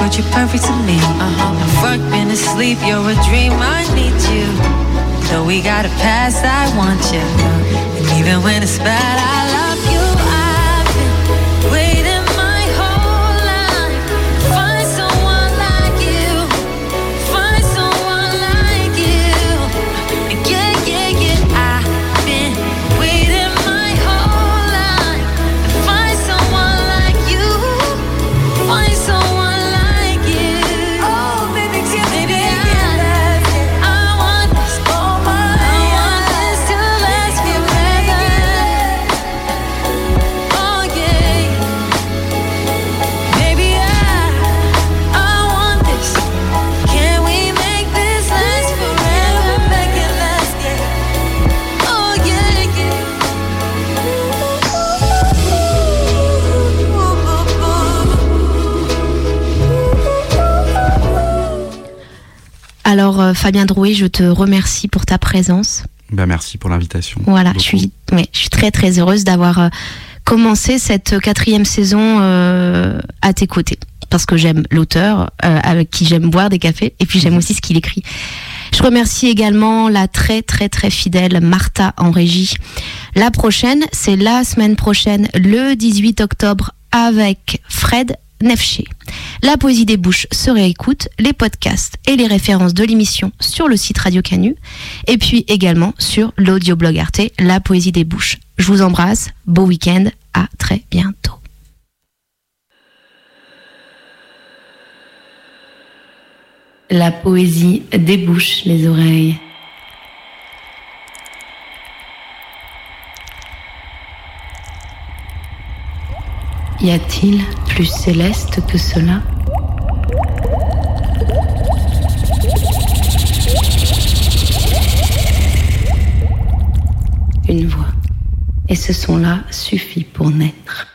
but you're perfect to me. Uh-huh. I've worked, been asleep, you're a dream, I need you. Though we got a past, I want you. And even when it's bad, I love you. Fabien Drouet, je te remercie pour ta présence. Bah, merci pour l'invitation. Voilà, je suis, ouais, je suis très très heureuse d'avoir euh, commencé cette quatrième saison euh, à tes côtés. Parce que j'aime l'auteur, euh, avec qui j'aime boire des cafés, et puis j'aime aussi ce qu'il écrit. Je remercie également la très très très fidèle Martha en régie. La prochaine, c'est la semaine prochaine, le 18 octobre, avec Fred Nefché. La poésie des bouches se réécoute, les podcasts et les références de l'émission sur le site Radio Canu, et puis également sur l'audioblog Arte, La poésie des bouches. Je vous embrasse, beau week-end, à très bientôt. La poésie débouche les oreilles. Y a-t-il plus céleste que cela? Une voix. Et ce son-là suffit pour naître.